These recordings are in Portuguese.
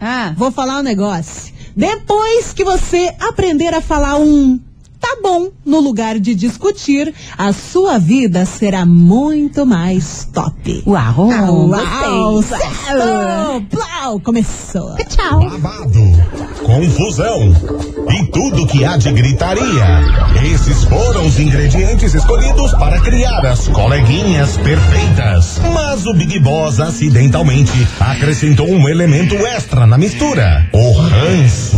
Ah, vou falar um negócio. Depois que você aprender a falar um tá bom no lugar de discutir, a sua vida será muito mais top. uau, Uau! Sextou! Plau! Começou! Tchau. Babado, confusão e tudo que há de gritaria. Esses foram os ingredientes escolhidos para criar as coleguinhas perfeitas. Mas o Big Boss acidentalmente acrescentou um elemento extra na mistura: o ranço.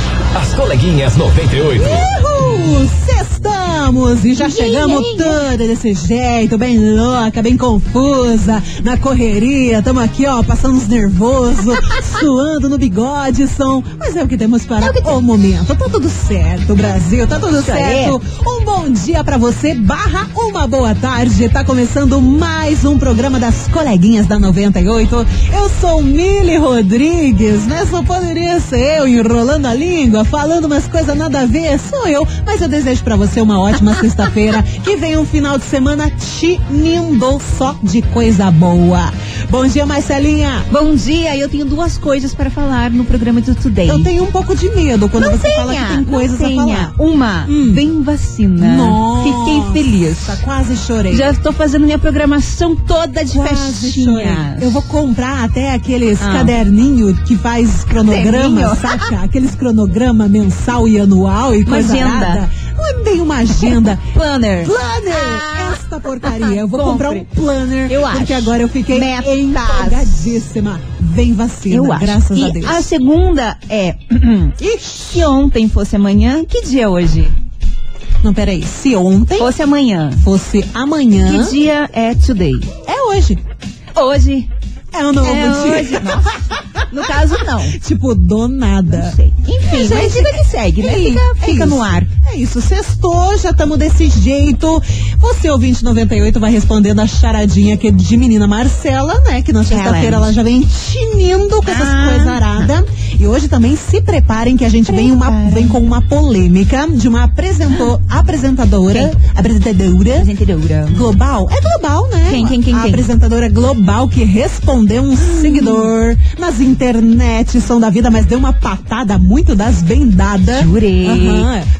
As coleguinhas 98. Uhul! Sextamos e já chegamos toda desse jeito, bem louca, bem confusa, na correria. Tamo aqui, ó, passando uns nervosos, suando no bigode, som. Mas é o que temos para o, momento. Tá tudo certo, Brasil, tá tudo Isso certo. Um bom dia pra você, barra uma boa tarde. Tá começando mais um programa das coleguinhas da 98. Eu sou Mili Rodrigues, né? Só poderia ser eu enrolando a língua, falando umas coisas nada a ver. Sou eu, mas eu desejo pra você uma ótima sexta-feira. Que venha um final de semana tinindo só de coisa boa. Bom dia, Marcelinha. Bom dia, eu tenho duas coisas para falar no programa do Today. Eu tenho um pouco de medo quando não você tenha, fala que tem coisas a tenha. falar. Uma, Hum. vem vacina. Nossa, Fiquei feliz. Quase chorei. Já estou fazendo minha programação toda de Quase chorei. festinhas. Eu vou comprar até aqueles Ah. caderninho que faz cronograma, saca? Aqueles cronograma mensal e anual e Uma coisa agenda. arada. Não é bem uma agenda. Planner. Planner! Ah. Esta porcaria. Eu vou Compre. comprar um planner. Eu Porque acho. agora eu fiquei Metas. empolgadíssima. Vem vacina, Eu acho. graças e a Deus. a segunda é. Se ontem fosse amanhã, que dia é hoje? Não, peraí. Se ontem Fosse amanhã. fosse amanhã, Que dia é today? é hoje. Hoje. É um novo é dia. hoje. Nossa. No caso, não. Tipo, do nada. Não sei. Enfim, É, mas gente, vida que segue, né? é Fica, isso, fica é no ar. É isso, sextou, já estamos desse jeito. Você, ouvinte 98, vai respondendo a charadinha aqui de menina Marcela, né? Que na sexta-feira ela já vem tinindo com essas Ah. coisas aradas. E hoje também se preparem que a gente vem, uma, vem com uma polêmica de uma apresentou, apresentadora, apresentadora Apresentadora. global. É global, né? Quem, quem, quem, A quem? apresentadora global que respondeu um seguidor nas internet, som da vida, mas deu uma patada muito das bendadas. Jurei.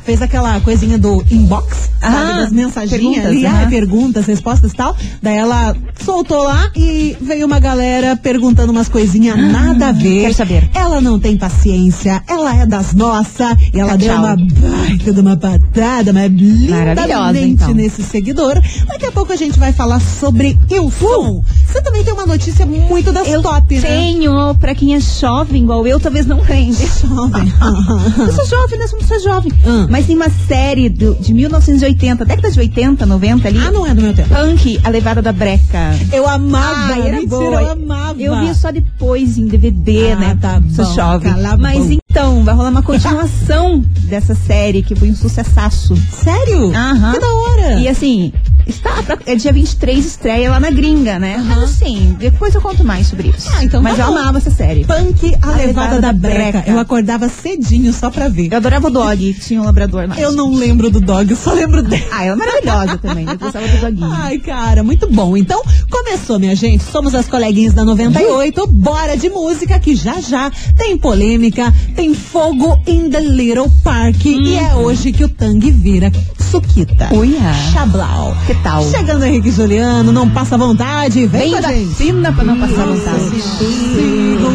Fez aquela coisinha do inbox, sabe? Ah, das mensaginhas perguntas, ali, ah, perguntas, respostas e tal. Daí ela soltou lá e veio uma galera perguntando umas coisinhas nada a ver. Ah, quero saber. Ela não tem paciência, ela é das nossas e ela deu uma baita de uma patada, mas lindamente então. nesse seguidor. Daqui a pouco a gente vai falar sobre Ilson. Você também tem uma notícia muito das Eu top, né? tenho, pra quem é jovem igual eu, talvez não lembre. Jovem. Eu sou jovem, né? Eu não sou jovem. Hum. Mas tem uma série do- de 1980, década de 80, 90 ali. ah, não é do meu tempo. Punk, A Levada da Breca. Eu amava, Ah, era mentira, boa. eu amava. Eu vi só depois em DVD, Ah, né? tá Sou bom, jovem. A Mas boca. então, vai rolar uma continuação dessa série que foi um sucessaço. Sério? Aham. Que da hora. E assim, está pra, é dia 23 estreia lá na gringa, né? Mas assim, depois eu conto mais sobre isso. Ah, então Mas tá eu bom. amava essa série. Punk, a, levada, da, breca. breca. Eu acordava cedinho só pra ver. Eu adorava o Dog, tinha um labrador mais. Eu não lembro do dog, eu só lembro dela. Ah, ela é maravilhosa também. Eu gostava do Doguinho. Ai, cara, muito bom. Então, começou, minha gente. Somos as coleguinhas da 98. Bora de música que já já tem polêmica, tem fogo in the Little Park. E é hoje que o Tang vira Suquita. Uia. Chablau. Que tal? Chegando Henrique Juliano, não passa vontade. Vem, Vem gente. fina pra não passar vontade. Segura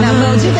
Na mão de Deus.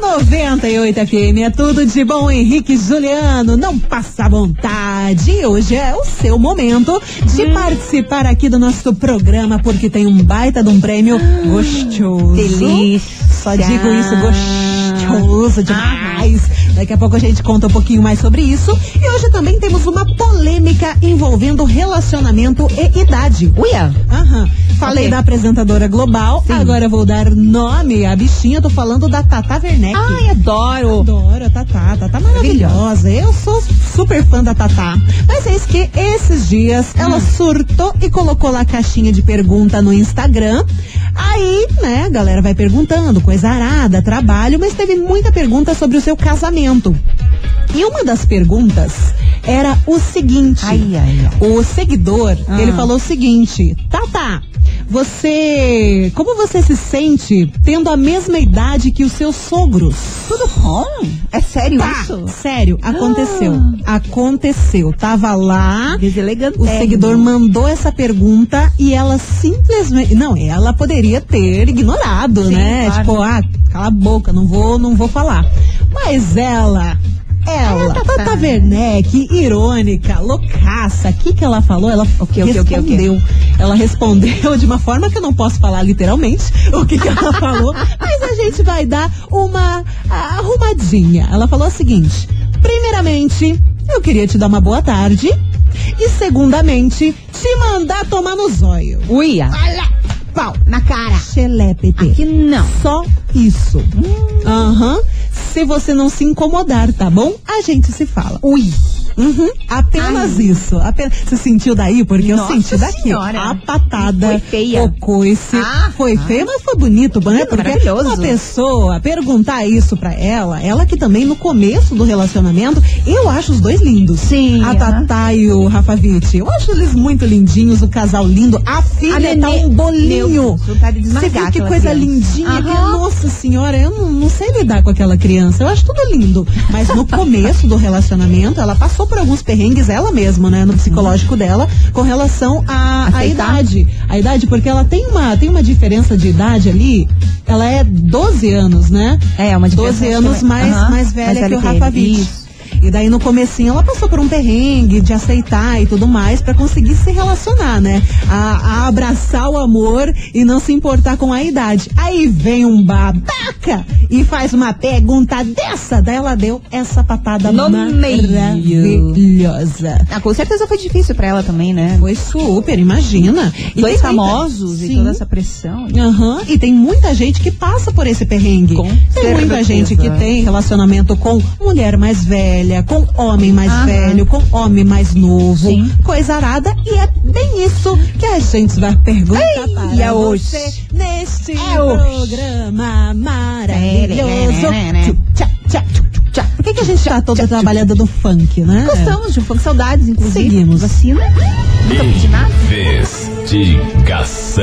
98 FM é tudo de bom, Henrique Juliano. Não passa vontade. E hoje é o seu momento de Hum. participar aqui do nosso programa, porque tem um baita de um prêmio gostoso. Delícia. Só digo isso, gostoso demais. Daqui a pouco a gente conta um pouquinho mais sobre isso. E hoje também temos uma polêmica envolvendo relacionamento e idade. Uia. Aham. Falei Ok. da apresentadora global, Sim. agora eu vou dar nome à bichinha. Tô falando da Tata Werneck. Ai, adoro. Adoro a Tatá, Tatá maravilhosa. Eu sou super fã da Tatá. Mas eis que esses dias ela surtou e colocou lá a caixinha de pergunta no Instagram. Aí, né, a galera vai perguntando, coisa arada, trabalho, mas teve muita pergunta sobre o seu casamento. E uma das perguntas era o seguinte: Ai, ai, ai. o seguidor, Ah. ele falou o seguinte: Tata, você. Como você se sente tendo a mesma idade que os seus sogros? Tudo bom? É sério Tá, isso? sério, aconteceu. Aconteceu. Tava lá. O seguidor mandou essa pergunta e ela simplesmente. Não, ela poderia ter ignorado, Sim, né? claro. Tipo, ah, cala a boca, não vou, não vou falar. Mas ela. Ela, Tatá. Tata Werneck, irônica, loucaça. O que, que ela falou? Ela O quê, o quê, o quê, o quê? respondeu. Ela respondeu de uma forma que eu não posso falar literalmente o que, que ela falou, mas a gente vai dar uma arrumadinha. Ela falou o seguinte: primeiramente, eu queria te dar uma boa tarde. E segundamente, te mandar tomar no zóio. Uia. Olha. Pau. Na cara. Xelepete. Aqui não. Só isso. Aham. Se você não se incomodar, tá bom? A gente se fala. Ui. Uhum, apenas Ai. isso. Apenas, você sentiu daí? Porque Nossa eu senti daqui. Senhora. A patada. Foi feia. O coice. Ah, foi ah. feio, mas foi bonito, né? Lindo, Porque uma pessoa perguntar isso pra ela, ela que também no começo do relacionamento, eu acho os dois lindos. Sim, A. Tatá e o Rafa Witt. Eu acho eles muito lindinhos, o casal lindo. A filha A tá um bolinho. Meu Você viu que coisa criança. lindinha? Que, nossa senhora, eu não, não sei lidar com aquela criança. Eu acho tudo lindo. Mas no começo do relacionamento, ela passou por alguns perrengues, ela mesma, né? No psicológico dela, com relação à à Aceitar. idade. A idade, porque ela tem uma, tem uma diferença de idade ali. Ela é 12 anos, né? É, uma diferença 12 anos mais, Aham, mais velha que o. Rafa Witt. E daí no comecinho ela passou por um perrengue de aceitar e tudo mais pra conseguir se relacionar, né? A, a abraçar o amor e não se importar com a idade. Aí vem um babaca e faz uma pergunta dessa. Daí ela deu essa patada No meio. maravilhosa. Ah, com certeza foi difícil pra ela também, né? Foi super, imagina. E Dois tem muita- famosos e toda essa pressão. Aham, e tem muita gente que passa por esse perrengue. Com tem muita certeza. gente que tem relacionamento com mulher mais velha, com homem mais Aham. velho, com homem mais novo, Sim. coisa arada, e é bem isso que a gente vai perguntar Ei, para é hoje. você neste É hoje. programa maravilhoso. É. Tchá, tchá, tchá, tchá. Por que, que a gente tá toda trabalhando no funk, né? Gostamos de um funk, saudades, inclusive. Seguimos. Vacina. Nunca pedi nada. Investigação.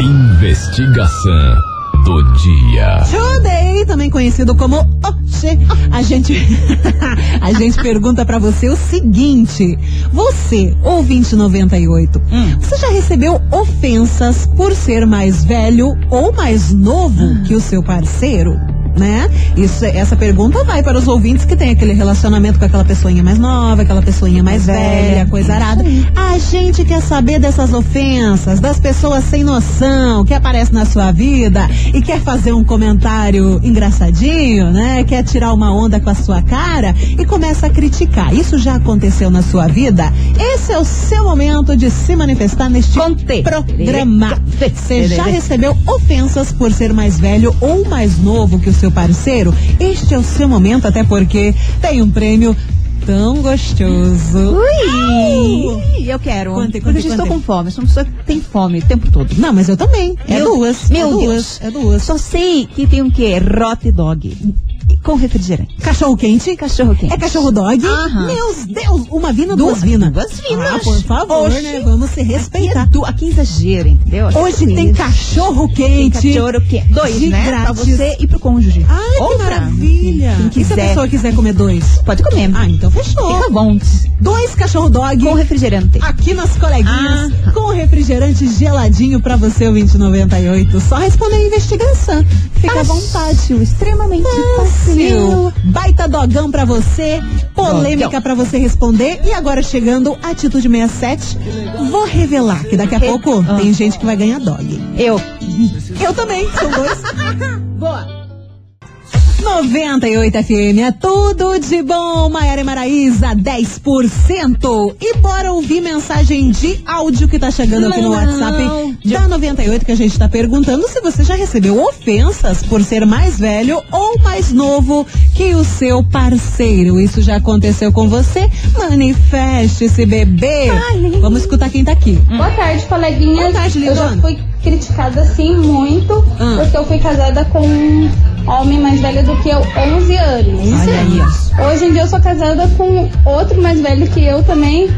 Investigação do dia. Today, também conhecido como Oxê. A gente, a gente pergunta pra você o seguinte: você, ouvinte 98, Hum. você já recebeu ofensas por ser mais velho ou mais novo Ah. que o seu parceiro? Né? Isso, essa pergunta vai para os ouvintes que têm aquele relacionamento com aquela pessoinha mais nova, aquela pessoinha mais velha, Velha. coisa arada. A gente quer saber dessas ofensas, das pessoas sem noção que aparecem na sua vida e quer fazer um comentário engraçadinho, né? Quer tirar uma onda com a sua cara e começa a criticar. Isso já aconteceu na sua vida? Esse é o seu momento de se manifestar neste Conte. programa. Você já recebeu ofensas por ser mais velho ou mais novo que o seu parceiro? Este é o seu momento, até porque tem um prêmio tão gostoso. Ui! Eu quero. Porque conte, eu estou com fome. Eu sou uma pessoa que tem fome o tempo todo. Não, mas eu também. É Meu- duas. meu é duas. Deus. É duas. Só sei que tem o quê? Hot dog. Com refrigerante. Cachorro quente. Cachorro quente. É cachorro dog? Aham. Meus Deus, uma vina, duas, Duas- vinas. duas vinas. Ah, por favor, Oxi. né? Vamos se Aqui é, respeitar. Aqui é exagero, entendeu? Aqui é Hoje isso. tem cachorro Tem quente. cachorro quente. Dois, de né? Pra grátis. você e pro cônjuge. Ai, que Ou pra maravilha. Quem E se a quiser. pessoa quiser comer dois? Pode comer. Ah, então fechou. Fica bom. Dois cachorro dog. Com refrigerante. Aqui nas coleguinhas, Ah. com refrigerante geladinho pra você, o 2098. Só responder a investigação. Fica à vontade. Extremamente Fácil. Baita dogão pra você, polêmica pra você responder. E agora chegando, Atitude 67. Vou revelar que daqui a pouco Ah. tem gente que vai ganhar dog. Eu. Eu também, são dois. Boa. 98 FM é tudo de bom. Maiara Maraísa, 10%. E bora ouvir mensagem de áudio que tá chegando aqui no WhatsApp da 98 que a gente tá perguntando se você já recebeu ofensas por ser mais velho ou mais novo que o seu parceiro. Isso já aconteceu com você? Manifeste-se, bebê. Vamos escutar quem tá aqui. Boa tarde, coleguinha. Boa tarde, Eu já lindona. fui criticada assim muito, Ah. porque eu fui casada com homem mais velho do que eu, 11 anos. Olha aí. Hoje em dia eu sou casada com outro mais velho que eu também,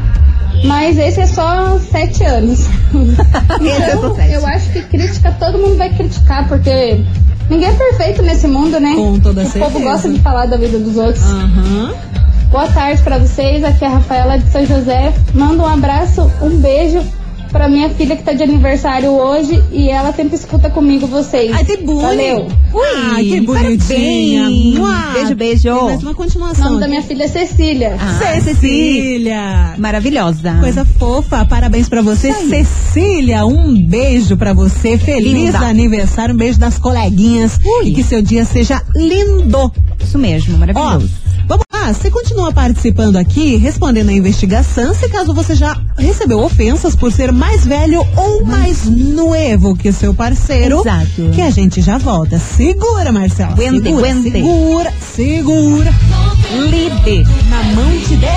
mas esse é só 7 anos. É então, sete. eu acho que crítica todo mundo vai criticar, porque ninguém é perfeito nesse mundo, né? Com toda o certeza. povo gosta de falar da vida dos outros. Aham. Boa tarde pra vocês, aqui é a Rafaela de São José. Manda um abraço, um beijo pra minha filha que tá de aniversário hoje e ela sempre escuta comigo vocês. Ai, que bonito. Valeu. Ui, Ah, que bonitinha. Beijo, beijo. Tem mais uma O continuação. nome da minha filha é Cecília. Ah, Cecília. Maravilhosa. Coisa fofa, parabéns pra você, Cecília. Um beijo pra você, feliz Linda. aniversário, um beijo das coleguinhas Ui. e que seu dia seja lindo. Isso mesmo, Ó, maravilhoso. vamos lá, você continua participando aqui, respondendo a investigação, se caso você já recebeu ofensas por ser mais velho ou mais novo que seu parceiro. Exato. Que a gente já volta. Segura, Marcelo. Aguente, segura, aguente. segura, segura. Líder. Na mão de Deus.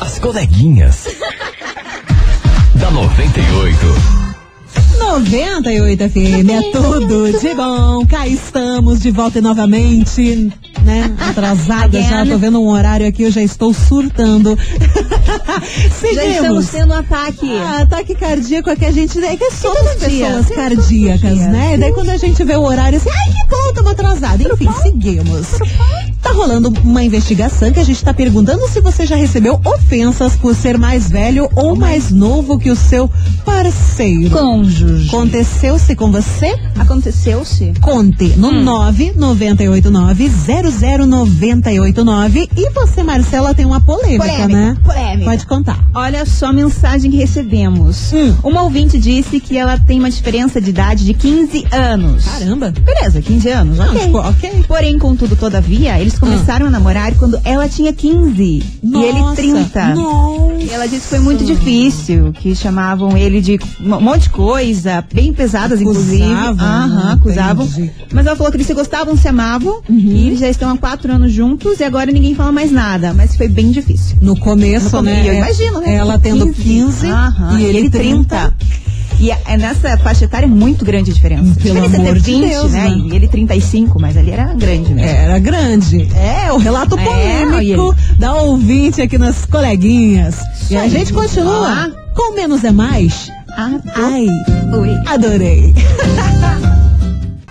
As coleguinhas. Da 98. 98 FM é tudo de bom. Cá estamos de volta novamente, né? Atrasada já, tô vendo um horário aqui, eu já estou surtando. Já estamos Seguimos. tendo um ataque. Ah, ataque cardíaco é que a gente. É que somos todo dia, pessoas cardíacas, né? E daí quando a gente vê o horário assim, ai que bom, estamos atrasados. Enfim, seguimos. Rolando uma investigação que a gente tá perguntando se você já recebeu ofensas por ser mais velho ou mais novo que o seu parceiro. Cônjuge. Aconteceu-se com você? Aconteceu-se? Conte no Hum. 998900989. E você, Marcela, tem uma polêmica, Polêmica, né? polêmica. Pode contar. Olha só a mensagem que recebemos. Hum. Uma ouvinte disse que ela tem uma diferença de idade de 15 anos. Caramba. Beleza, 15 anos, Não, ok. tipo, ok. Porém, contudo, todavia, eles começaram a namorar quando ela tinha 15 e ele Nossa, 30. Nossa. E ela disse que foi muito difícil, que chamavam ele de um monte de coisa, bem pesadas, inclusive. Acusavam, Aham, né? acusavam. Entendi. Mas ela falou que eles se gostavam, se amavam, e eles já estão há quatro anos juntos e agora ninguém fala mais nada. Mas foi bem difícil. No começo, No começo, né? eu imagino, né? Ela tendo 15 Aham, e ele 30. E é é nessa faixa etária muito grande a diferença. Pelo a diferença amor é de 20, Deus, né? né? E ele 35, mas ali era grande mesmo. Era grande. É, o relato É, polêmico olha da ouvinte aqui nas coleguinhas. E a gente continua Ah. com menos é mais. Ah, Ai, oi. adorei.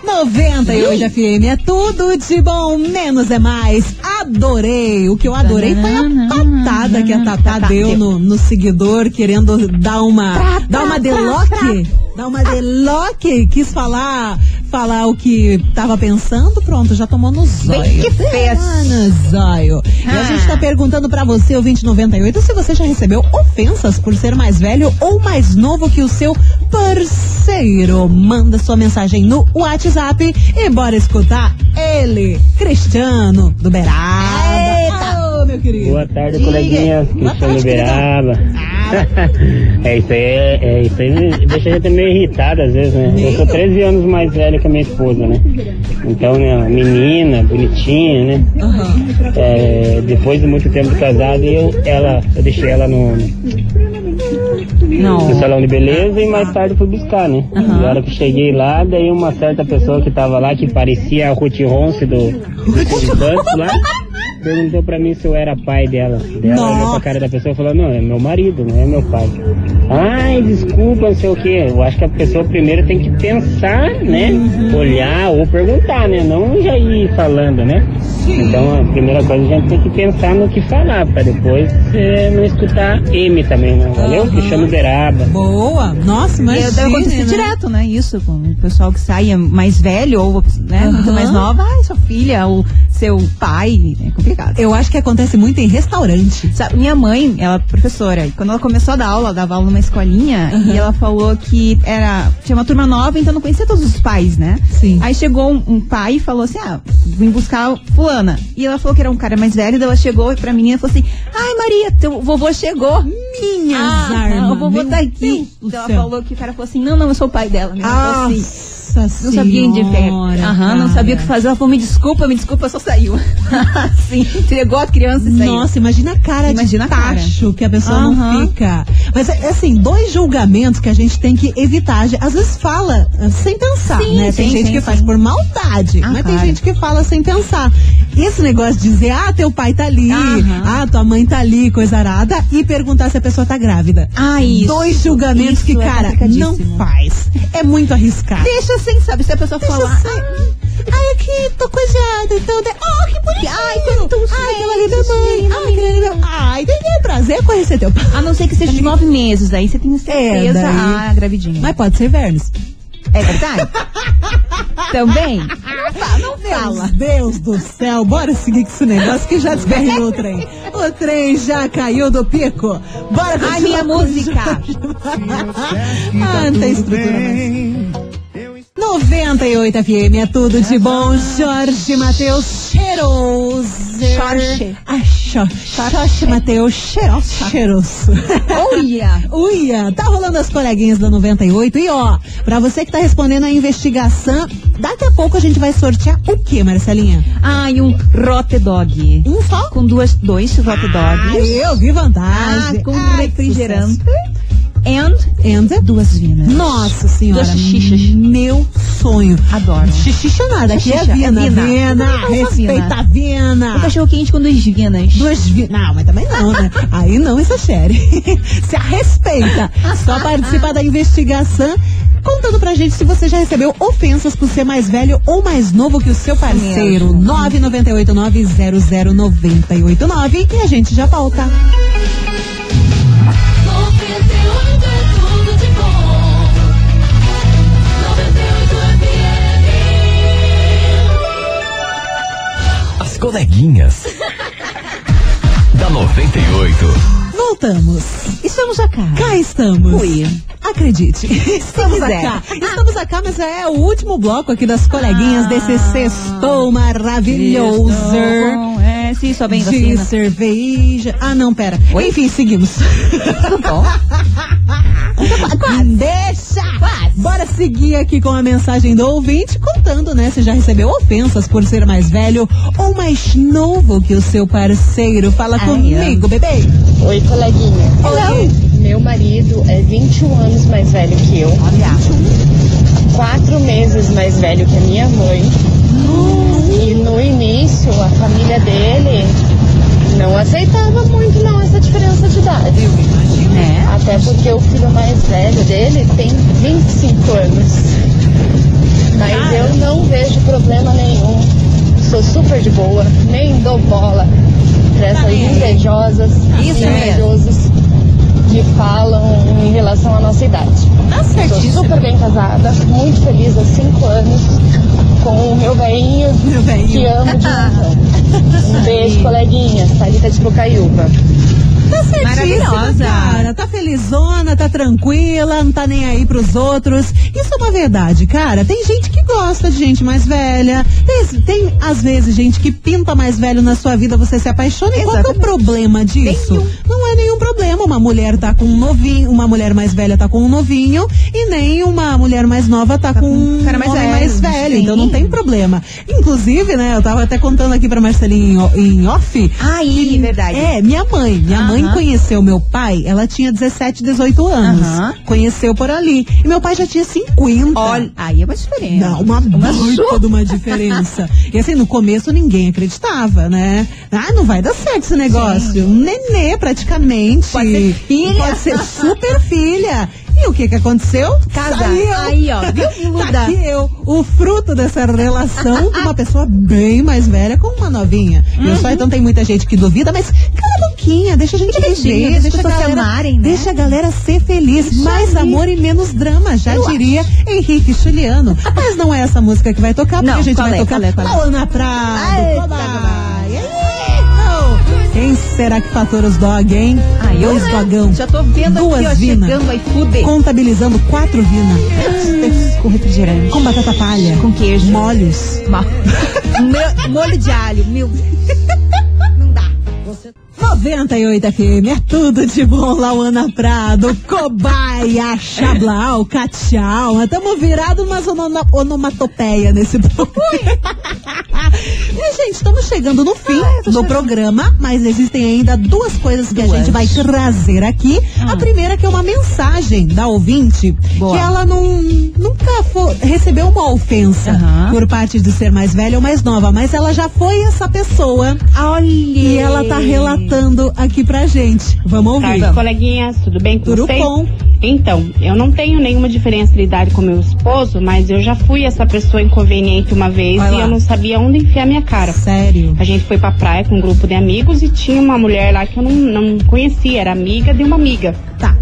98 FM é tudo de bom, menos é mais. Adorei. O que eu adorei foi a patada que a Tatá deu. no, no seguidor, querendo dar uma. dar uma deloque. Dar uma deloque. Quis falar. Falar o que tava pensando, pronto, já tomou no zóio. Bem que fez. Ah, no zóio. E a Ah. gente tá perguntando pra você, o 2098, se você já recebeu ofensas por ser mais velho ou mais novo que o seu parceiro. Manda sua mensagem no WhatsApp e bora escutar ele, Cristiano do Beraba. Meu querido. Boa tarde, Diga. coleguinhas. Boa Cristiano tarde, Beraba. é isso aí, é, é isso aí deixa a gente meio irritado às vezes, né? Eu sou 13 anos mais velho que a minha esposa, né? Então, né, menina, bonitinha, né? É, depois de muito tempo de casado, eu, ela, eu deixei ela no, no salão de beleza e mais tarde fui buscar, né? Aham. E a hora que cheguei lá, daí uma certa pessoa que tava lá, que parecia a Ruth Ronce do, do lá, perguntou pra mim se eu era pai dela. Dela olhou pra cara da pessoa e falou, não, é meu marido, não é meu pai. Ai, desculpa, não sei o quê. Eu acho que a pessoa primeiro tem que pensar, né? Olhar ou perguntar, né? Não já ir falando, né? Então a primeira coisa a gente tem que pensar no que falar, pra depois eh, não escutar M também, né? Valeu? Puxando beraba. Boa. Nossa, mas. deve acontecer direto, né? Isso, com o pessoal que sai é mais velho ou né, muito Aham. mais nova. Ai, sua filha ou seu pai. É complicado. Eu acho que acontece muito em restaurante. Sabe, minha mãe, ela é professora, e quando ela começou a dar aula, ela dava aula numa escolinha, e ela falou que era tinha uma turma nova, então não conhecia todos os pais, né? Sim. Aí chegou um, um pai e falou assim: Ah, vim buscar fulana. E ela falou que era um cara mais velho, daí ela chegou pra menina e falou assim: Ai, Maria, teu vovô chegou. Minhas Ah, armas. o vovô tá aqui. Deus Então ela falou que o cara falou assim: Não, não, eu sou o pai dela. Ela falou assim, Nossa não sabia senhora, Aham, não sabia o que cara. fazer. Ela falou: Me desculpa, me desculpa, só saiu. Sim, entregou a criança e saiu. Nossa, imagina a cara Imagina a de cara. tacho que a pessoa não fica. Mas, é, assim, dois julgamentos que a gente tem que evitar. Às vezes fala ah, sem pensar, Sim, né? Tem sim, gente sim, que faz por maldade, Ah, mas tem claro. gente que fala sem pensar. Esse negócio de dizer, ah, teu pai tá ali, Aham. ah, tua mãe tá ali, coisa arada, e perguntar se a pessoa tá grávida. Ah, isso. Dois julgamentos Isso que, é cara, não faz. É muito arriscado. Deixa assim, sabe? Se a pessoa Deixa falar. assim. Ai, aqui, tô coisada, então. de- Oh, que bonitinho. Ai, quanto Ai, aquela linda mãe. Ai, que linda. Ai, tem que prazer conhecer teu pai. A não ser que seja de nove meses, aí você tem certeza. É, daí- Ah, gravidinha. Mas pode ser Vermes. É verdade? Também? Não fala, não fala. Deus do céu, bora seguir com esse negócio que já desgarrou o trem. O trem já caiu do pico. Bora continuar minha com o música. Ah, não tem estrutura mais. 98 FM é tudo de bom. Jorge Matheus Cheiroso. Jorge. Ai, Jorge. Jorge Matheus Cheiroso. Cheiroso. Olha! Uia, tá rolando as coleguinhas da 98 e ó, pra você que tá respondendo a investigação, daqui a pouco a gente vai sortear o que, Marcelinha? Ai, um rote dog. Um só? Com duas, dois rote Ah, dogs. eu vi Ah, vantagem. com Ai, refrigerante. And And duas vinas. Nossa senhora, Duas xixas. meu sonho. Adoro. Xixixa nada, aqui é Xixixa, é vina, vina. vina, não, respeita a vina. cachorro quente com duas vinas. Duas vinas. Não, mas também não, né? Aí não, isso é sério. Se a respeita. Só participa da investigação. Contando pra gente se você já recebeu ofensas por ser mais velho ou mais novo que o seu parceiro. 998900989 e a gente já volta. As coleguinhas. da 98. Voltamos. Estamos a cá. Cá estamos. Ui. Acredite. Estamos quiser. acá. Estamos acá, mas é o último bloco aqui das coleguinhas Ah. desse sextou maravilhoso. É, sim, só bem de vacina. cerveja. Ah, não, pera. Oi? Enfim, seguimos. Tudo bom? Deixa! Bora seguir aqui com a mensagem do ouvinte, contando, né, se já recebeu ofensas por ser mais velho ou mais novo que o seu parceiro. Fala Ai, comigo, bebê. Oi, coleguinha. Oi. Meu marido é 21 anos mais velho que eu. Quatro meses mais velho que a minha mãe. E no início, a família dele não aceitava muito não essa diferença de idade. É. Até porque o filho mais velho dele tem 25 anos. Mas eu não vejo problema nenhum. Sou super de boa, nem dou bola pra essas invejosas e invejosos que falam em relação à nossa idade. Tá Sou super bem casada, muito feliz há cinco anos com o meu velhinho Meu velhinho. que amo de montão. Um beijo, coleguinhas. Thalita de Bocaiúva. Tá certíssima, Maravilhosa. cara. Tá felizona, tá tranquila, não tá nem aí pros outros. Isso é uma verdade, cara. Tem gente que gosta de gente mais velha. Tem, tem, às vezes, gente que pinta mais velho na sua vida, você se apaixona. E qual que é o problema disso? Nenhum. Não é nenhum problema. Uma mulher tá com um novinho, uma mulher mais velha tá com um novinho, e nem uma mulher mais nova tá, com um cara mais velho. mais velho. Sim. Então não tem problema. Inclusive, né, eu tava até contando aqui pra Marcelinha em, off. Aí, verdade. É, minha mãe. Minha mãe conheceu meu pai, ela tinha 17, 18 anos. Aham. Conheceu por ali. E meu pai já tinha 50. Olha, aí é uma diferença. Não, uma baita de uma diferença. E assim, no começo ninguém acreditava, né? Ah, não vai dar certo esse negócio. Um nenê praticamente. Exatamente. Pode ser filha. Pode ser super filha. E o que que aconteceu? Casa. Tá eu. Aí, ó, viu? Iluda. Tá aqui eu, o fruto dessa relação de uma pessoa bem mais velha com uma novinha. Uhum. Eu só então tem muita gente que duvida, mas cala a boquinha, deixa a gente viver, deixa deixa a as pessoas se galera, amarem, né? deixa a galera ser feliz. Isso mais amor e menos drama, já Eu diria Henrique Juliano. mas não é essa música que vai tocar, porque Não, a gente vai é, tocar qual é, qual é? Prado. Eita, Será que fatura os dog, hein? Ah, eu, Dois né? dogão. Já tô vendo Duas aqui, ó, vina. chegando aí, fuder. Contabilizando quatro vina. Com refrigerante. Com batata palha. Com queijo. Molhos. Meu- molho de alho, meu. Dá. 98 FM, é tudo de bom, Lauana Prado, cobaia, chablau, cachau, estamos virados umas onomatopeia nesse programa. e, gente, estamos chegando no fim do programa, mas existem ainda duas coisas que a Duas. gente vai trazer aqui. A primeira que é uma mensagem da ouvinte, Boa. que ela não, nunca recebeu uma ofensa Aham. por parte de ser mais velha ou mais nova, mas ela já foi essa pessoa Olha. e ela tá relatando aqui pra gente. Vamos ouvir. Tarde, coleguinhas, tudo bem com Tudo vocês? bom. Então, eu não tenho nenhuma diferença de idade com meu esposo, mas eu já fui essa pessoa inconveniente uma vez Vai e lá. eu não sabia onde enfiar minha cara. Sério? A gente foi pra praia com um grupo de amigos e tinha uma mulher lá que eu não, não conhecia, era amiga de uma amiga. Tá.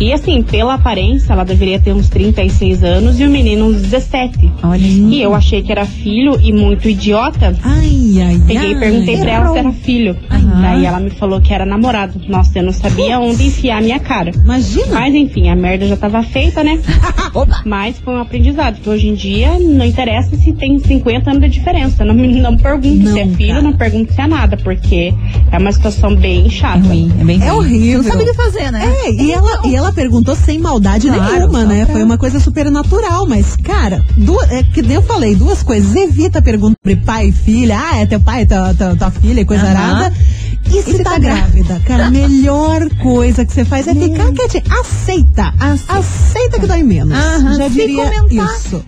E assim, pela aparência, ela deveria ter uns 36 anos e o menino uns 17. Olha. E eu achei que era filho e muito idiota. Ai, ai, Peguei e ai. perguntei pra ela se era filho. Aham. Daí ela me falou que era namorado. Nossa, eu não sabia onde enfiar a minha cara. Imagina. Mas enfim, a merda já tava feita, né? Opa. Mas foi um aprendizado, que hoje em dia não interessa se tem 50 anos de diferença. Não, me- não pergunto se é filho, não pergunto se é nada, porque é uma situação bem É chata. ruim, é bem É horrível. Não sabe o que fazer, né? É, e ela, e ela perguntou sem maldade Claro, nenhuma, né? pra- Foi uma coisa super natural, mas, cara, duas, é que nem eu falei, duas coisas. Evita perguntar sobre pai e filha, ah, é teu pai, tua, tua, tua filha e coisa Aham. arada. E se, se tá, tá grávida? Cara, a melhor coisa que você faz é ficar quietinha. Aceita. Aceita que dói menos. Aham, Já diria comentar. isso.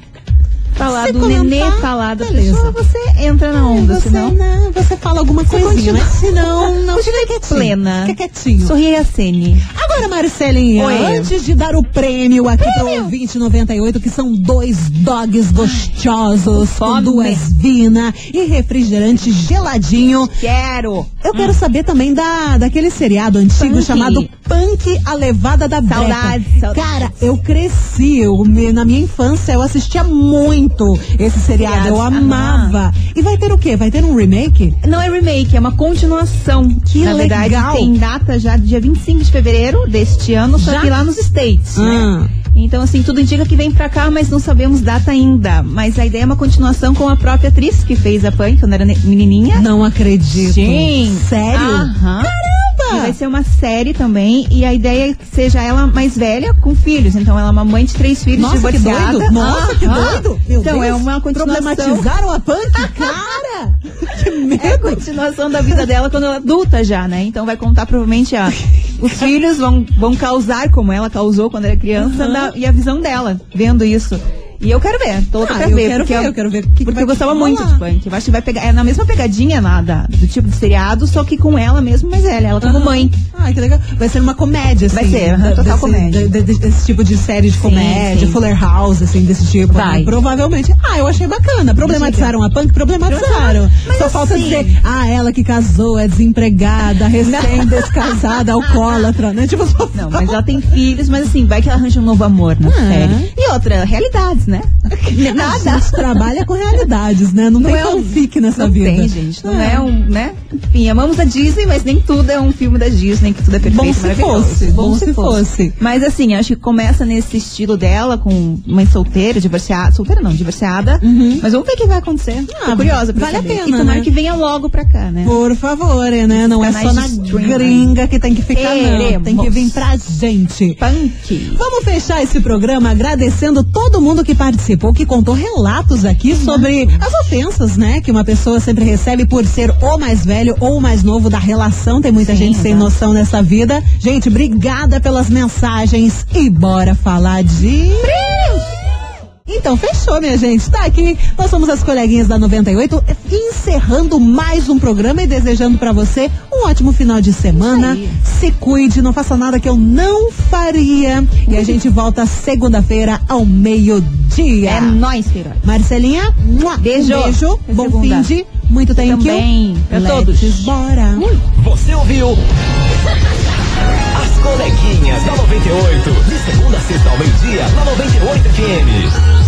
Falar Se do comentar, nenê, falar da pessoa, você entra na onda, você, senão... não, você fala alguma coisinha, continua- mas se não, não Continua fica quietinho. plena. Fica quietinho. Sorri e acene. Agora, Marcelinha, Oi. antes de dar o prêmio aqui pro ouvinte 98, que são dois dogs gostosos, com duas vina e refrigerante geladinho. Quero. Eu quero saber também da, daquele seriado antigo Punk. chamado Punk, a Levada da Breca. Saudades, saudades. Cara, eu cresci, eu, na minha infância eu assistia muito esse seriado, eu amava. E vai ter o quê? Vai ter um remake? Não é remake, é uma continuação. Que Na verdade, legal. tem data já dia 25 de fevereiro deste ano, só Já? que lá nos States. né? Ah. Então, assim, tudo indica que vem pra cá, mas não sabemos data ainda. Mas a ideia é uma continuação com a própria atriz que fez a Punk quando era menininha. Não acredito. Sim. Sério? Aham. E vai ser uma série também. E a ideia é que seja ela mais velha com filhos. Então ela é uma mãe de três filhos Nossa, que divorciada. doido! Nossa, que Aham. doido! Meu então Deus. é uma continuação. Problematizaram a punk? Cara! Que É a medo! continuação da vida dela quando ela é adulta já, né? Então vai contar provavelmente a, os filhos vão, vão causar como ela causou quando era criança da- e a visão dela vendo isso. E eu quero ver, tô louca Ah, pra eu ver. quero porque ver, eu quero ver o que que porque eu gostava muito de punk. Eu acho que vai pegar. É na mesma pegadinha lá da- do tipo de seriado, só que com ela mesmo, mas ela, ela como mãe. Ai, que legal. Vai ser uma comédia, assim. Vai ser, da- total desse, comédia. de- de- desse tipo de série de comédia, sim. Fuller House, assim, desse tipo. Vai. né? Provavelmente. Ah, eu achei bacana. Problematizaram a punk? Problematizaram. Mas Só falta assim- dizer, ah, ela que casou, é desempregada, recém-descasada, alcoólatra, né? Tipo, só Não, mas ela tem filhos, mas assim, vai que ela arranja um novo amor na Ah. série. E outra, realidades, né? A gente trabalha com realidades, né? Não, tem é um- fanfic nessa não vida. tem, gente. Não é. um, né? Enfim, amamos a Disney, mas nem tudo é um filme da Disney, que tudo é perfeito, Bom se fosse, bom se fosse. Mas assim, acho que começa nesse estilo dela, com mãe solteira, divorciada. Solteira não, divorciada. Mas vamos ver o que vai acontecer. Ah, Tô curiosa pra vale a saber. pena, E tomara né? que venha logo pra cá, né? Por favor, né? Não é só na de streaming. gringa que tem que ficar, não. Queremos. Tem que vir pra gente. Punk. Vamos fechar esse programa agradecendo todo mundo que participou, que contou relatos aqui sobre as ofensas, né? Que uma pessoa sempre recebe por ser o mais velho ou o mais novo da relação. Tem muita Sim, gente sem noção nessa vida. Gente, obrigada pelas mensagens e bora falar de. Então, fechou, minha gente. Tá aqui. Nós somos as coleguinhas da 98, encerrando mais um programa e desejando pra você Um ótimo final de semana. Se cuide, não faça nada que eu não faria. E a gente volta segunda-feira ao meio-dia. É nóis, Queiroz. Marcelinha, mua, Beijo. um beijo. Até Bom segunda. fim de muito thank you. também. Pra Let's todos. Bora. Você ouviu? As coleguinhas da 98. De segunda a sexta ao meio-dia, na 98 FM.